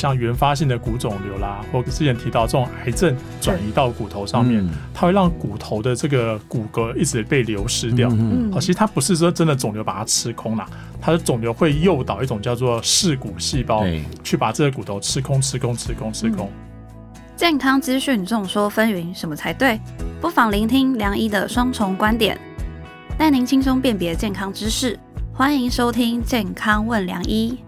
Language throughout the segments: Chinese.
像原发性的骨肿瘤啦，或之前提到这种癌症转移到骨头上面，它会让骨头的这个骨骼一直被流失掉。嗯，好，其实它不是说真的肿瘤把它吃空了，它的肿瘤会诱导一种叫做噬骨细胞去把这个骨头吃空、吃空、吃空、吃空。健康资讯众说纷纭，什么才对？不妨聆听梁医的双重观点，带您轻松辨别健康知识。欢迎收听《健康问梁医》。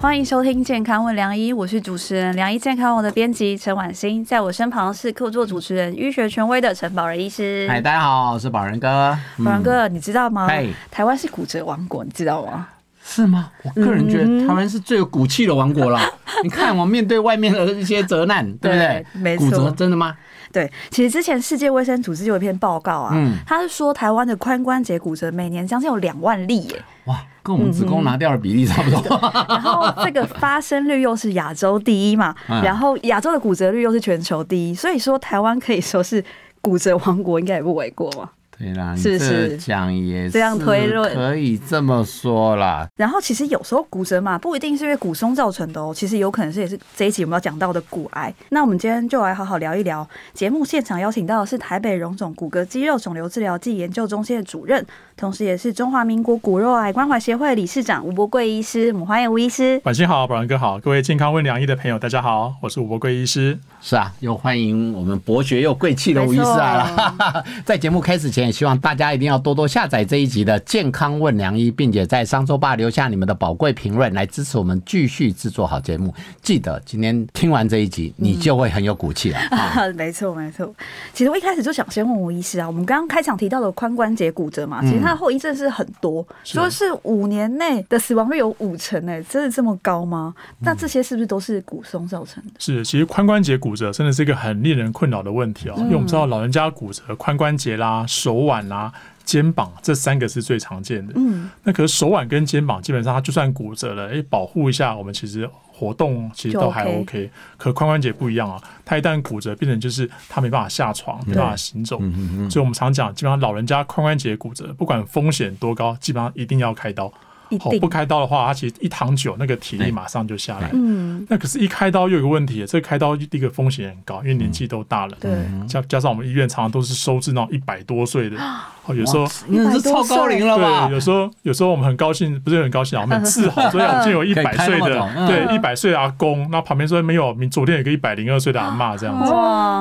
欢迎收听《健康问良医》，我是主持人良医健康网的编辑陈婉欣，在我身旁是客座主持人、医学权威的陈宝仁医师。嗨，大家好，我是宝仁哥。宝仁哥，你知道吗？台湾是骨折王国，你知道吗？是吗？我个人觉得台湾是最有骨气的王国了。你看，我面对外面的一些责难，对不对？没错。骨折真的吗？对，其实之前世界卫生组织就有一篇报告啊，他是说台湾的髋关节骨折每年将近有两万例耶。哇，跟我们子宫拿掉的比例差不多。然后这个发生率又是亚洲第一嘛，然后亚洲的骨折率又是全球第一，所以说台湾可以说是骨折王国，应该也不为过嘛。对啦，是是讲也是这样推论，可以这么说啦。然后其实有时候骨折嘛，不一定是因为骨松造成的哦，其实有可能是也是这一集我们要讲到的骨癌。那我们今天就来好好聊一聊。节目现场邀请到的是台北荣总骨骼肌肉肿瘤治疗暨研究中心的主任，同时也是中华民国骨肉癌关怀协会理事长吴柏贵医师。我们欢迎吴医师。晚上好，保仁哥好，各位健康问良医的朋友，大家好，我是吴柏贵医师。是啊，又欢迎我们博学又贵气的吴医师啊！在节目开始前，也希望大家一定要多多下载这一集的《健康问良医》，并且在商周吧留下你们的宝贵评论，来支持我们继续制作好节目。记得今天听完这一集，你就会很有骨气了。嗯、没错，没错。其实我一开始就想先问吴医师啊，我们刚刚开场提到的髋关节骨折嘛，其实它的后遗症是很多，说是五年内的死亡率有五成，哎，真的这么高吗？那这些是不是都是骨松造成的？是，其实髋关节骨。骨折真的是一个很令人困扰的问题哦，因为我们知道老人家骨折，髋关节啦、手腕啦、肩膀这三个是最常见的。嗯，那可是手腕跟肩膀基本上它就算骨折了，哎，保护一下，我们其实活动其实都还 OK。可髋关节不一样啊，它一旦骨折，变成就是它没办法下床，没办法行走。所以我们常讲，基本上老人家髋关节骨折，不管风险多高，基本上一定要开刀。好，不开刀的话，他其实一躺久，那个体力马上就下来。嗯，那可是，一开刀又有个问题，这个开刀第一个风险很高，因为年纪都大了。对，加加上我们医院常常都是收治那种一百多岁的。哦，有时候那是超高龄了吧？对，有时候有时候我们很高兴，不是很高兴啊，我们很自豪，所以我们就有一百岁的，对，一百岁阿公。那旁边说没有，你昨天有个一百零二岁的阿嬷这样子，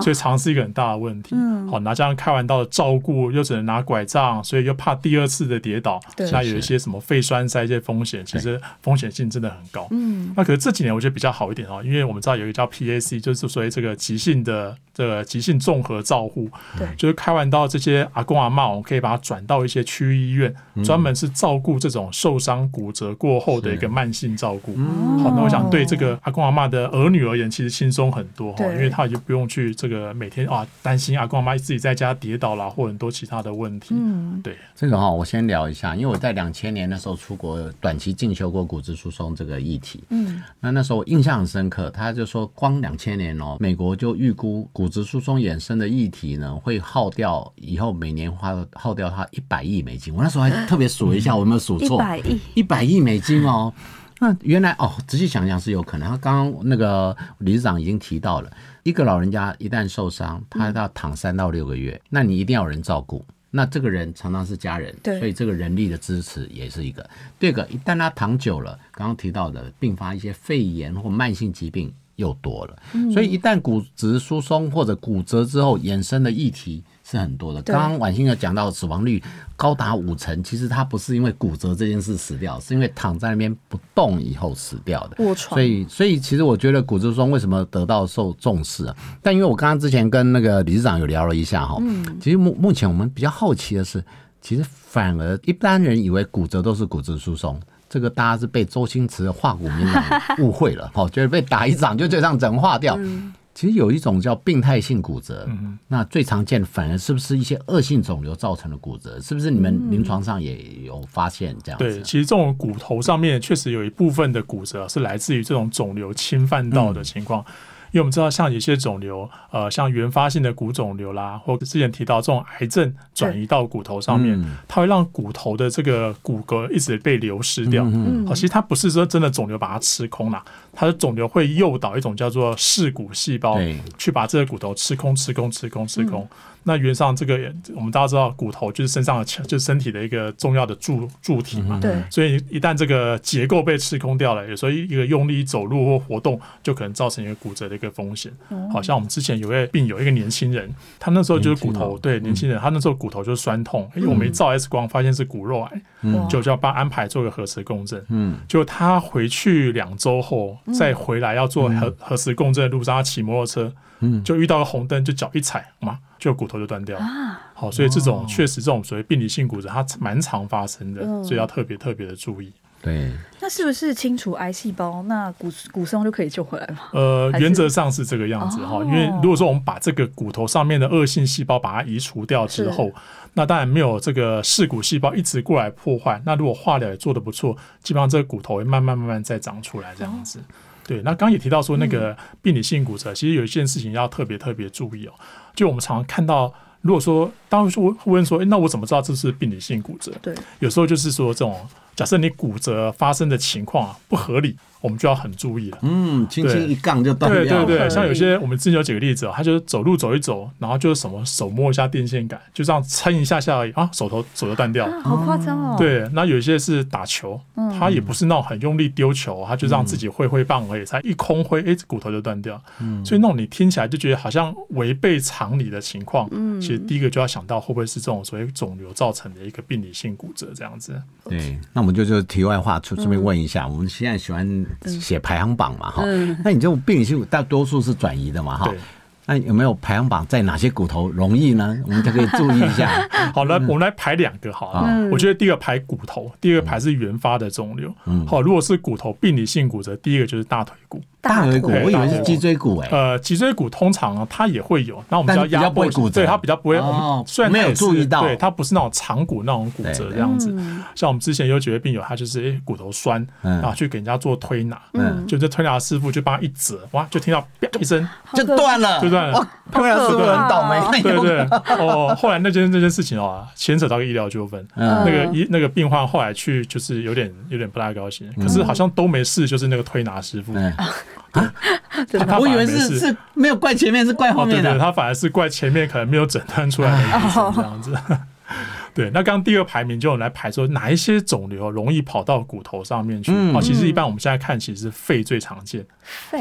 所以常是一个很大的问题。好，拿这样开完刀的照顾又只能拿拐杖，所以又怕第二次的跌倒。那有一些什么肺栓塞一些风险，其实风险性真的很高。嗯，那可是这几年我觉得比较好一点哦，因为我们知道有一个叫 PAC，就是所谓这个急性的这个急性综合照护，对，就是开完刀这些阿公阿妈，我们可以把它转到一些区域医院，专门是照顾这种受伤骨折过后的一个慢性照顾。好，那我想对这个阿公阿妈的儿女而言，其实轻松很多哈，因为他也就不用去这个每天啊担心阿公阿妈自己在家跌倒啦或很多其他的问题。嗯，对，这个哈，我先聊一下，因为我在两千年的时候出国短期进修过骨质疏松这个议题。嗯，那那时候我印象很深刻，他就说光两千年哦，美国就预估骨质疏松衍生的议题呢，会耗掉以后每年花耗掉它一百亿美金。我那时候还特别数了一下，我有没有数错？一百亿，一百亿美金哦。那原来哦，仔细想想是有可能。他刚刚那个理事长已经提到了，一个老人家一旦受伤，他要躺三到六个月，那你一定要有人照顾。那这个人常常是家人，对，所以这个人力的支持也是一个。第二个，一旦他躺久了，刚刚提到的并发一些肺炎或慢性疾病又多了。所以一旦骨质疏松或者骨折之后衍生的议题。是很多的。刚刚婉欣有讲到死亡率高达五成，其实他不是因为骨折这件事死掉，是因为躺在那边不动以后死掉的。卧床。所以，所以其实我觉得骨质疏松为什么得到受重视啊？但因为我刚刚之前跟那个理事长有聊了一下哈，嗯，其实目目前我们比较好奇的是，其实反而一般人以为骨折都是骨质疏松，这个大家是被周星驰的化骨绵掌误会了，哈，觉得被打一掌就这样整化掉。嗯其实有一种叫病态性骨折，嗯、那最常见的反而是不是一些恶性肿瘤造成的骨折？是不是你们临床上也有发现这样子？对，其实这种骨头上面确实有一部分的骨折是来自于这种肿瘤侵犯到的情况。嗯为我们知道像有些肿瘤，呃，像原发性的骨肿瘤啦，或之前提到这种癌症转移到骨头上面，它会让骨头的这个骨骼一直被流失掉。好，其实它不是说真的肿瘤把它吃空了，它的肿瘤会诱导一种叫做噬骨细胞去把这个骨头吃空、吃空、吃空、吃空。那原上这个，我们大家知道，骨头就是身上的，就是身体的一个重要的柱柱体嘛。对。所以一旦这个结构被吃空掉了，有时候一个用力走路或活动，就可能造成一个骨折的一个风险。好像我们之前有位病友，一个年轻人，他那时候就是骨头，对，年轻人，他那时候骨头就是酸痛，因为我们一照 X 光发现是骨肉癌，就就要帮安排做个核磁共振。嗯。就他回去两周后再回来要做核核磁共振的路上，他骑摩托车，就遇到个红灯，就脚一踩嘛。就骨头就断掉了，好，所以这种确实这种所谓病理性骨折，它蛮常发生的，所以要特别特别的注意。对，那是不是清除癌细胞，那骨骨松就可以救回来吗？呃，原则上是这个样子哈，因为如果说我们把这个骨头上面的恶性细胞把它移除掉之后，那当然没有这个噬骨细胞一直过来破坏。那如果化疗也做得不错，基本上这个骨头会慢慢慢慢再长出来这样子。对，那刚刚也提到说那个病理性骨折，其实有一件事情要特别特别注意哦。就我们常常看到，如果说当时会问说，诶，那我怎么知道这是病理性骨折？对，有时候就是说这种。假设你骨折发生的情况啊不合理，我们就要很注意了。嗯，轻轻一杠就断掉。对对对，像有些我们之前有几个例子哦，他就是走路走一走，然后就是什么手摸一下电线杆，就这样撑一下下而已啊，手头手就断掉了。好夸张哦。对，那有些是打球，他也不是那种很用力丢球，他就让自己挥挥棒而已，才一空挥，哎，骨头就断掉。嗯，所以那种你听起来就觉得好像违背常理的情况，嗯，其实第一个就要想到会不会是这种所谓肿瘤造成的一个病理性骨折这样子。对，那我们就就题外话，顺顺便问一下，嗯、我们现在喜欢写排行榜嘛，哈、嗯，那你这种病理性大多数是转移的嘛，哈。那有没有排行榜在哪些骨头容易呢？我们就可以注意一下。好了，我们来排两个好了。我觉得第一个排骨头，第二个排是原发的肿瘤。好，如果是骨头病理性骨折，第一个就是大腿骨。大腿骨，我以为是脊椎骨哎。呃，脊椎骨通常它也会有，那我们叫压迫骨折，对，它比较不会。哦，虽然没有注意到，对，它不是那种长骨那种骨折这样子。像我们之前有几位病友，他就是哎骨头酸，然后去给人家做推拿，嗯，就这推拿师傅就帮他一折，哇，就听到啪一声就断了，就断了。推拿师傅很倒霉。对对哦，后来那件那件事情哦，牵扯到个医疗纠纷，那个医那个病患后来去就是有点有点不太高兴，可是好像都没事，就是那个推拿师傅。啊，我以为是是没有怪前面，是怪后面的。他反而是怪前面可能没有诊断出来的医生这样子。对，那刚刚第二排名就来排说哪一些肿瘤容易跑到骨头上面去？哦，其实一般我们现在看，其实是肺最常见，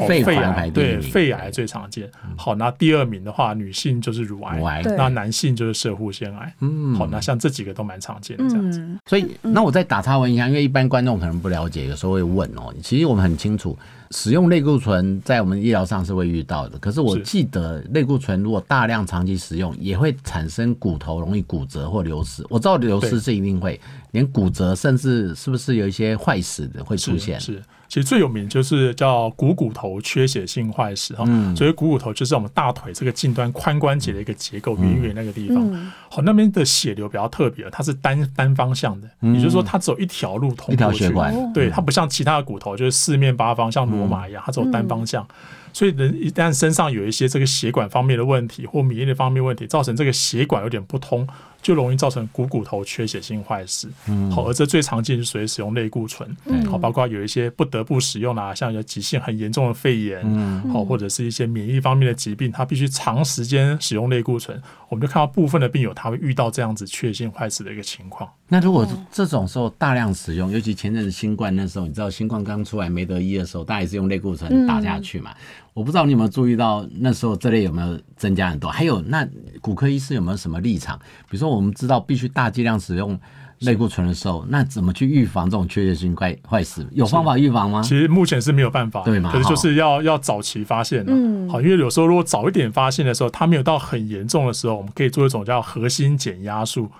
肺癌对，肺癌最常见。好，那第二名的话，女性就是乳癌，那男性就是射护腺癌。嗯，好，那像这几个都蛮常见的这样子。所以，那我再打岔问一下，因为一般观众可能不了解，有时候会问哦。其实我们很清楚。使用类固醇在我们医疗上是会遇到的，可是我记得类固醇如果大量长期使用，也会产生骨头容易骨折或流失。我知道流失是一定会，连骨折甚至是不是有一些坏死的会出现？是。其实最有名就是叫股骨头缺血性坏死哈，所以股骨头就是我们大腿这个近端髋关节的一个结构，圆圆那个地方。好，那边的血流比较特别，它是单单方向的，也就是说它只有一条路通过去，一条血管。对，它不像其他的骨头，就是四面八方像罗马一样，它只有单方向。所以人一旦身上有一些这个血管方面的问题或免疫力方面问题，造成这个血管有点不通，就容易造成股骨头缺血性坏死。嗯，好，而这最常见是属于使用类固醇。嗯，好，包括有一些不得不使用啊，像有急性很严重的肺炎，嗯，好，或者是一些免疫方面的疾病，它必须长时间使用类固醇。我们就看到部分的病友他会遇到这样子缺血性坏死的一个情况。那如果这种时候大量使用，尤其前阵子新冠那时候，你知道新冠刚出来没得医的时候，大家也是用类固醇打下去嘛。我不知道你有没有注意到，那时候这类有没有增加很多？还有，那骨科医师有没有什么立场？比如说，我们知道必须大剂量使用类固醇的时候，那怎么去预防这种缺血性坏坏死？有方法预防吗？其实目前是没有办法，对吗？可是就是要要早期发现了。嗯，好，因为有时候如果早一点发现的时候，它没有到很严重的时候，我们可以做一种叫核心减压术。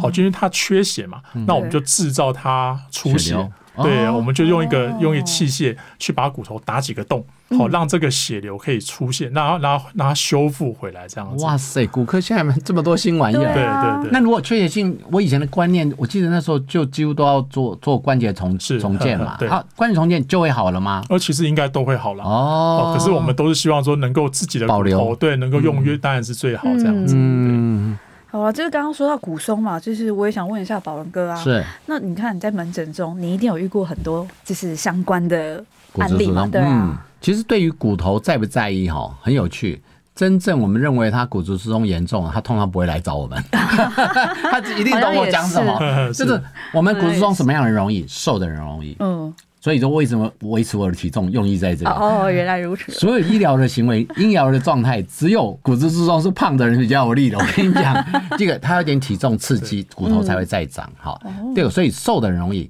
好，就因为它缺血嘛，那我们就制造它出血。对，我们就用一个用一个器械去把骨头打几个洞，好让这个血流可以出现，然后然后让它修复回来这样子。哇塞，骨科现在这么多新玩意儿。对对对。那如果缺血性，我以前的观念，我记得那时候就几乎都要做做关节重重建嘛。对。好，关节重建就会好了吗？呃，其实应该都会好了。哦。可是我们都是希望说能够自己的保留，对，能够用约当然是最好这样子。嗯。好啊，就是刚刚说到骨松嘛，就是我也想问一下宝文哥啊。是。那你看你在门诊中，你一定有遇过很多就是相关的案例嘛？对啊。嗯，其实对于骨头在不在意哈，很有趣。真正我们认为他骨质疏松严重，他通常不会来找我们。他一定懂我讲什么。就是 我们骨质疏松什么样的人容易，瘦的人容易。嗯。所以说，为什么维持我的体重用意在这里？哦，原来如此。所有医疗的行为、医疗的状态，只有骨质疏松是胖的人比较有利的。我跟你讲，这个他有点体重刺激，骨头才会再长。好，对，所以瘦的人容易，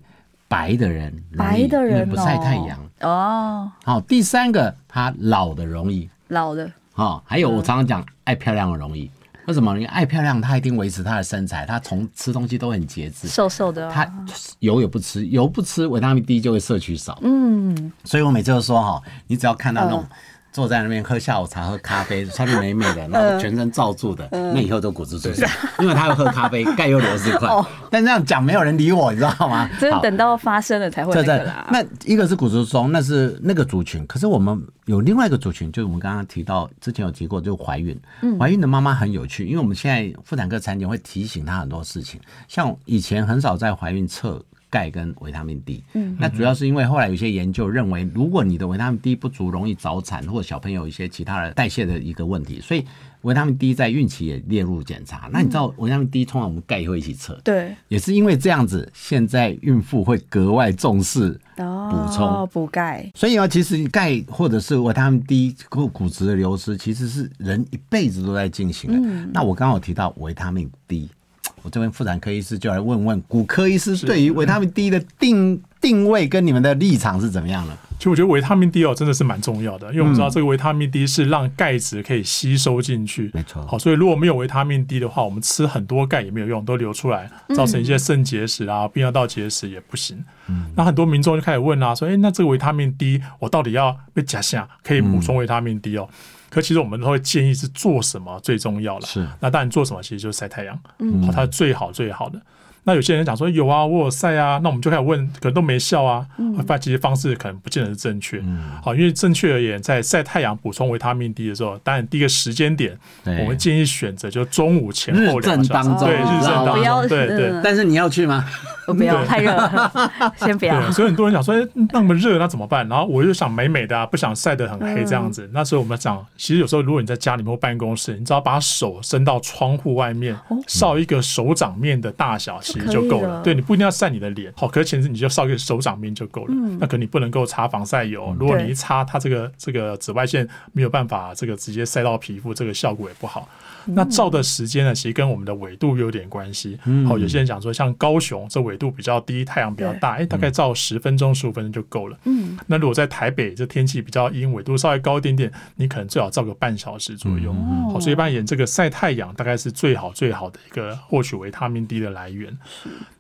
白的人白的人不晒太阳哦。好，第三个他老的容易，老的。好，还有我常常讲爱漂亮的容易。为什么？你爱漂亮，她一定维持她的身材，她从吃东西都很节制，瘦瘦的。她油也不吃，油不吃，维他命 D 就会摄取少。嗯，所以我每次都说哈，你只要看到那种。坐在那边喝下午茶、喝咖啡，穿的美美的，然后全身罩住的，那以后都骨质疏松，因为他要喝咖啡，钙又流失快。但这样讲没有人理我，你知道吗？真的等到发生了才会。对对，那一个是骨质疏松，那是那个族群。可是我们有另外一个族群，就是我们刚刚提到，之前有提过，就是怀孕。怀孕的妈妈很有趣，因为我们现在妇产科产检会提醒她很多事情，像以前很少在怀孕测。钙跟维他命 D，嗯，那主要是因为后来有些研究认为，如果你的维他命 D 不足，容易早产或者小朋友一些其他的代谢的一个问题，所以维他命 D 在孕期也列入检查。那你知道维他命 D 通常我们钙也会一起测，对，也是因为这样子，现在孕妇会格外重视补充补钙。所以啊，其实钙或者是维他命 D 或骨质的流失，其实是人一辈子都在进行的。那我刚刚有提到维他命 D。我这边妇产科医师就来问问骨科医师，对于维他命 D 的定定位跟你们的立场是怎么样的？其实我觉得维他命 D 哦真的是蛮重要的，因为我们知道这个维他命 D 是让钙质可以吸收进去，没错。好，所以如果没有维他命 D 的话，我们吃很多钙也没有用，都流出来，造成一些肾结石啊、泌尿道结石也不行。嗯，那很多民众就开始问啊，说，哎，那这个维他命 D 我到底要被假下可以补充维他命 D 哦？可其实我们都会建议是做什么最重要了。是，那当然做什么其实就是晒太阳，嗯，好，它最好最好的。那有些人讲说有啊，我有晒啊，那我们就开始问，可能都没效啊。嗯，发现其实方式可能不见得是正确。嗯，好，因为正确而言，在晒太阳补充维他命 D 的时候，当然第一个时间点，我们建议选择就中午前后两小时，对，日正当中，对对。但是你要去吗？不要太热了，先不要。所以很多人讲说，哎，那么热那怎么办？然后我就想美美的，啊不想晒得很黑这样子。那时候我们讲，其实有时候如果你在家里面或办公室，你只要把手伸到窗户外面，烧一个手掌面的大小，其实就够了。对，你不一定要晒你的脸，好，可是其实你就烧一个手掌面就够了。那可能你不能够擦防晒油，如果你一擦，它这个这个紫外线没有办法这个直接晒到皮肤，这个效果也不好。那照的时间呢，其实跟我们的纬度有点关系。好，有些人讲说，像高雄这纬度比较低，太阳比较大，哎，大概照十分钟、十五分钟就够了。嗯，那如果在台北这天气比较阴，纬度稍微高一点点，你可能最好照个半小时左右。好，所以一般演这个晒太阳大概是最好最好的一个获取维他命 D 的来源。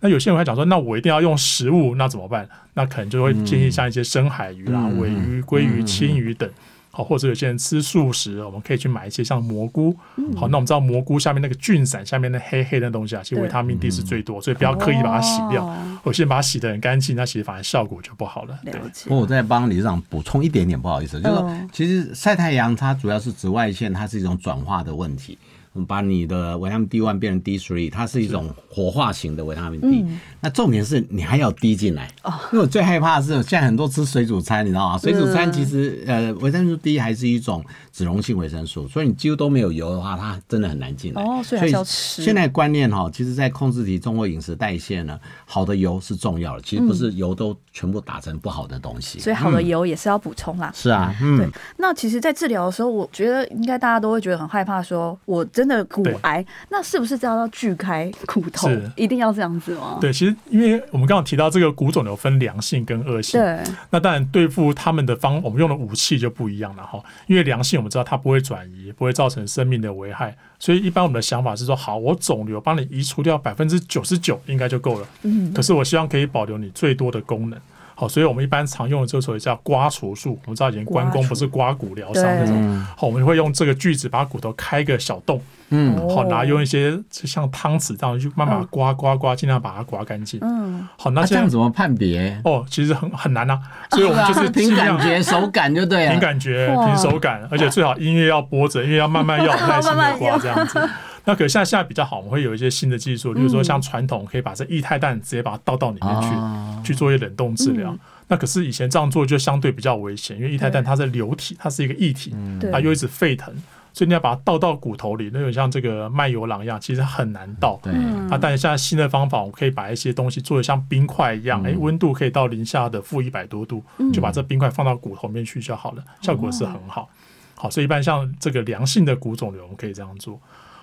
那有些人还讲说，那我一定要用食物，那怎么办？那可能就会建议像一些深海鱼啦、尾鱼、鲑鱼、青鱼等。好，或者有些人吃素食，我们可以去买一些像蘑菇。好，那我们知道蘑菇下面那个菌伞下面那黑黑的东西啊，其实维他命 D 是最多，所以不要刻意把它洗掉。我先把它洗得很干净，那其实反而效果就不好了。对，不我再帮理事长补充一点点，不好意思，就是说，其实晒太阳它主要是紫外线，它是一种转化的问题。把你的维他命 D one 变成 D three，它是一种活化型的维他命 D。那重点是你还要滴进来，因为我最害怕的是现在很多吃水煮餐，你知道吗？水煮餐其实呃维生素 D 还是一种脂溶性维生素，所以你几乎都没有油的话，它真的很难进来。哦，所以要吃。现在观念哈，其实在控制体重或饮食代谢呢，好的油是重要的。其实不是油都全部打成不好的东西，所以好的油也是要补充啦。是啊，嗯。对。那其实，在治疗的时候，我觉得应该大家都会觉得很害怕，说我真的骨癌，那是不是要要锯开骨头？一定要这样子吗？对，其实因为我们刚刚提到这个骨肿瘤分良性跟恶性，对。那当然对付他们的方，我们用的武器就不一样了哈。因为良性我们知道它不会转移，不会造成生命的危害，所以一般我们的想法是说，好，我肿瘤帮你移除掉百分之九十九应该就够了。嗯。可是我希望可以保留你最多的功能。好，所以我们一般常用的这个所谓叫刮除术。我们知道以前关公不是刮骨疗伤那种，好，我们会用这个锯子把骨头开个小洞，嗯，好，然后用一些像汤匙这样去慢慢刮刮刮，尽量把它刮干净。嗯，好，那这样怎么判别？哦，其实很很难啊，所以我们就是凭感觉、手感就对了，凭感觉、凭手感，而且最好音乐要播着，因为要慢慢要耐心的 刮这样子。那可是现在现在比较好，我们会有一些新的技术，比如说像传统可以把这液态氮直接把它倒到里面去，嗯、去做一些冷冻治疗。嗯、那可是以前这样做就相对比较危险，因为液态氮它是流体，它是一个液体，它又一直沸腾，所以你要把它倒到骨头里，那种像这个卖油郎一样，其实很难倒。对，啊，但是现在新的方法，我可以把一些东西做的像冰块一样，哎、嗯，温度可以到零下的负一百多度，就把这冰块放到骨头里面去就好了，效果是很好。好，所以一般像这个良性的骨肿瘤，我们可以这样做。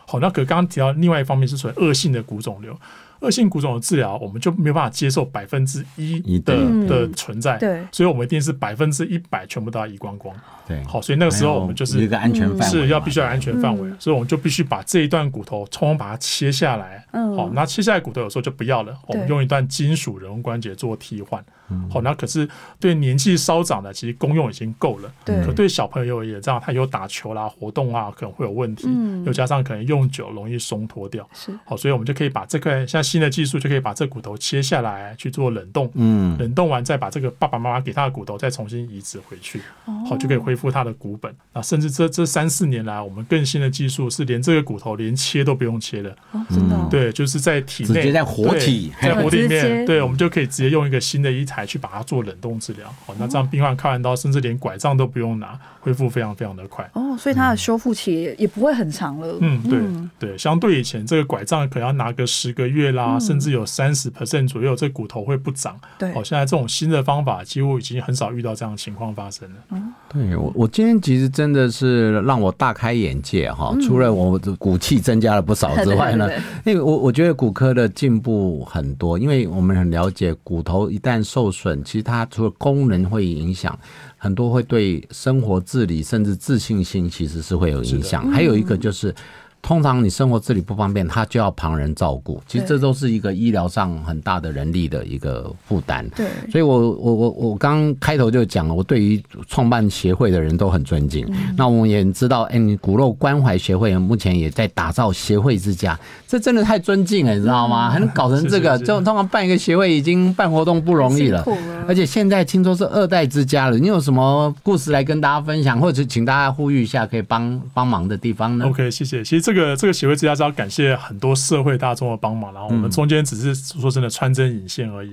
好，那可刚刚提到另外一方面是属于恶性的骨肿瘤。恶性骨肿瘤治疗，我们就没有办法接受百分之一的的存在，对，所以我们一定是百分之一百全部都要移光光，对，好，所以那个时候我们就是一个安全范围，是要必须要安全范围，所以我们就必须把这一段骨头通通把它切下来，好，那切下来骨头有时候就不要了，我们用一段金属人工关节做替换，好，那可是对年纪稍长的，其实功用已经够了，对，可对小朋友也这样，他有打球啦、活动啊，可能会有问题，嗯。又加上可能用久容易松脱掉，是，好，所以我们就可以把这块像。新的技术就可以把这骨头切下来去做冷冻，嗯，冷冻完再把这个爸爸妈妈给他的骨头再重新移植回去，哦好，就可以恢复他的骨本。啊，甚至这这三四年来，我们更新的技术是连这个骨头连切都不用切了，真的，对，就是在体内直接在活体，在活体里面，对，我们就可以直接用一个新的医材去把它做冷冻治疗。哦，那这样病患看完刀，甚至连拐杖都不用拿，恢复非常非常的快。哦，所以它的修复期也不会很长了。嗯，对对，相对以前这个拐杖可能要拿个十个月啦，甚至有。三十 percent 左右，这骨头会不长。对，好，现在这种新的方法，几乎已经很少遇到这样的情况发生了。嗯，对我，我今天其实真的是让我大开眼界哈。除了我的骨气增加了不少之外呢，因为我我觉得骨科的进步很多，因为我们很了解骨头一旦受损，其实它除了功能会影响，很多会对生活自理甚至自信心其实是会有影响。还有一个就是。通常你生活自理不方便，他就要旁人照顾。其实这都是一个医疗上很大的人力的一个负担。对，所以我我我我刚开头就讲了，我对于创办协会的人都很尊敬。嗯、那我们也知道，哎、欸，你骨肉关怀协会目前也在打造协会之家，这真的太尊敬了，你知道吗？还能搞成这个，就通常办一个协会已经办活动不容易了，了而且现在听说是二代之家了。你有什么故事来跟大家分享，或者请大家呼吁一下可以帮帮忙的地方呢？OK，谢谢。其实这个这个协会之家是要感谢很多社会大众的帮忙，然后我们中间只是说真的穿针引线而已。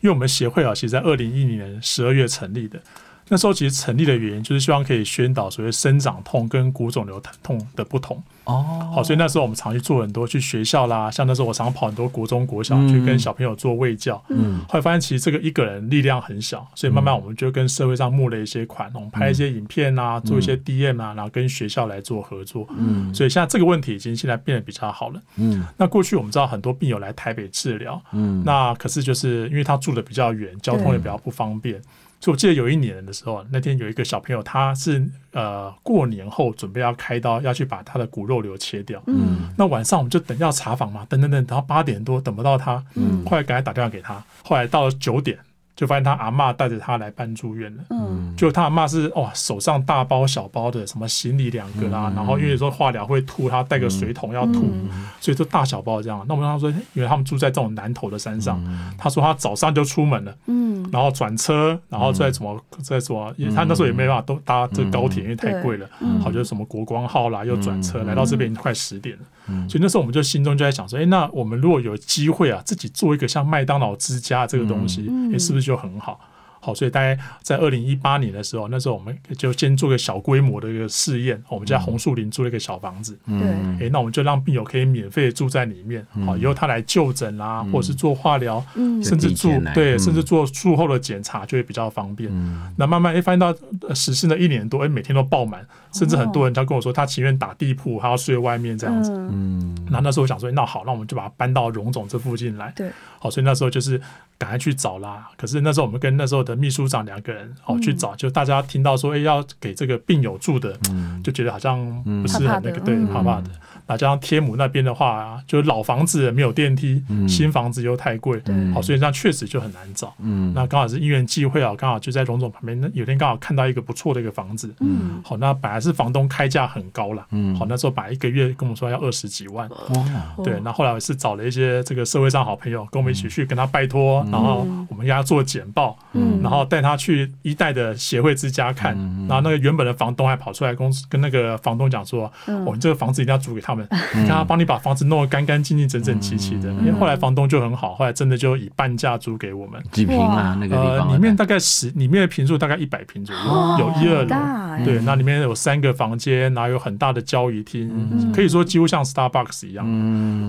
因为我们协会啊，其实在二零一零年十二月成立的。那时候其实成立的原因就是希望可以宣导所谓生长痛跟骨肿瘤疼痛的不同。哦，好，所以那时候我们常去做很多去学校啦，像那时候我常跑很多国中国小去跟小朋友做卫教。嗯，后来发现其实这个一个人力量很小，所以慢慢我们就跟社会上募了一些款，我们拍一些影片啊，做一些 DM 啊，然后跟学校来做合作。嗯，所以现在这个问题已经现在变得比较好了。嗯，那过去我们知道很多病友来台北治疗，嗯，那可是就是因为他住的比较远，交通也比较不方便。所以我记得有一年的时候，那天有一个小朋友，他是呃过年后准备要开刀，要去把他的骨肉瘤切掉。嗯，那晚上我们就等要查房嘛，等等等，等到八点多等不到他，嗯，后来赶快打电话给他，后来到了九点。就发现他阿嬷带着他来办住院了，嗯，就他阿嬷是哇，手上大包小包的，什么行李两个啦，然后因为有时候化疗会吐，他带个水桶要吐，所以就大小包这样。那我们他说，因为他们住在这种南头的山上，他说他早上就出门了，嗯，然后转车，然后再怎么再怎么，因为他那时候也没办法都搭这高铁，因为太贵了，好就是什么国光号啦，又转车来到这边已经快十点了，所以那时候我们就心中就在想说，哎，那我们如果有机会啊，自己做一个像麦当劳之家这个东西，哎，是不是？就很好。好，所以大概在二零一八年的时候，那时候我们就先做个小规模的一个试验。我们在红树林租了一个小房子，对，哎，那我们就让病友可以免费住在里面。好，以后他来就诊啦，或者是做化疗，甚至住对，甚至做术后的检查就会比较方便。那慢慢哎，发现到实施了一年多，哎，每天都爆满，甚至很多人他跟我说，他情愿打地铺，他要睡外面这样子。嗯，那那时候我想说，那好，那我们就把它搬到荣总这附近来。对，好，所以那时候就是。赶快去找啦！可是那时候我们跟那时候的秘书长两个人哦去找，就大家听到说哎要给这个病友住的，就觉得好像不是很那个对，怕怕的。那加上天母那边的话啊，就是老房子没有电梯，嗯、新房子又太贵，嗯、好，所以这样确实就很难找。嗯，那刚好是因缘际会啊，刚好就在荣总旁边，那有天刚好看到一个不错的一个房子，嗯，好，那本来是房东开价很高了，嗯，好，那时候本来一个月跟我们说要二十几万，哦，对，那后来是找了一些这个社会上好朋友跟我们一起去跟他拜托，嗯、然后我们给他做简报，嗯，然后带他去一代的协会之家看，嗯、然后那个原本的房东还跑出来公司跟那个房东讲说，嗯、哦，你这个房子一定要租给他们，让他帮你把房子弄得干干净净、整整齐齐的。因为后来房东就很好，后来真的就以半价租给我们。几平啊？那个呃，里面大概十，里面的平数大概一百平左右，有一二楼。对，那里面有三个房间，然后有很大的交易厅，可以说几乎像 Starbucks 一样。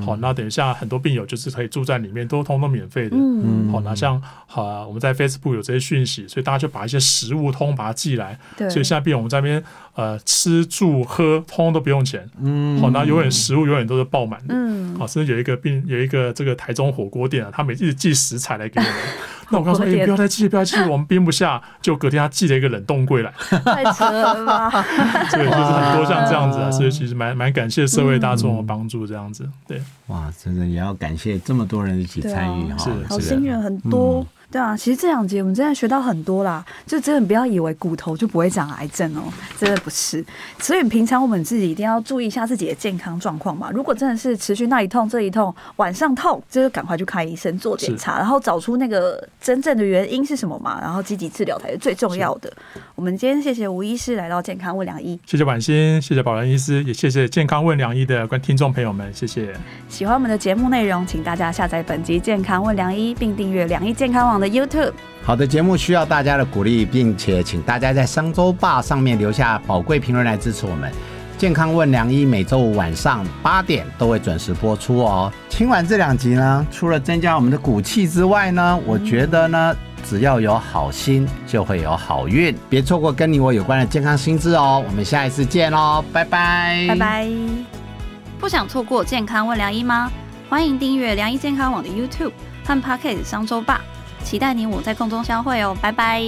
好，那等一下很多病友就是可以住在里面，都通通免费的。好，那像呃，我们在 Facebook 有这些讯息，所以大家就把一些食物通把它寄来。所以现在病友我们在那边。呃，吃住喝通通都不用钱，嗯，好，那永远食物永远都是爆满的，嗯，好，甚至有一个病，有一个这个台中火锅店啊，他每次寄食材来给我们，那我刚说，哎，不要再寄，不要寄，我们编不下，就隔天他寄了一个冷冻柜来，太扯了吧，所以就是很多像这样子啊，所以其实蛮蛮感谢社会大众的帮助，这样子，对，哇，真的也要感谢这么多人一起参与哈，好心人很多。对啊，其实这两集我们真的学到很多啦，就真的不要以为骨头就不会长癌症哦，真的不是。所以平常我们自己一定要注意一下自己的健康状况嘛。如果真的是持续那一痛这一痛，晚上痛，就是赶快去看医生做检查，然后找出那个真正的原因是什么嘛，然后积极治疗才是最重要的。我们今天谢谢吴医师来到健康问良医，谢谢婉欣，谢谢宝兰医师，也谢谢健康问良医的观听众朋友们，谢谢。喜欢我们的节目内容，请大家下载本集健康问良医，并订阅良医健康网的 YouTube。好的节目需要大家的鼓励，并且请大家在商周吧上面留下宝贵评论来支持我们。健康问良医每周五晚上八点都会准时播出哦。听完这两集呢，除了增加我们的骨气之外呢，我觉得呢，只要有好心就会有好运，别错过跟你我有关的健康心智哦。我们下一次见喽，拜拜，拜拜。不想错过健康问良医吗？欢迎订阅良医健康网的 YouTube 和 Pocket 商周吧。期待你我在空中相会哦，拜拜。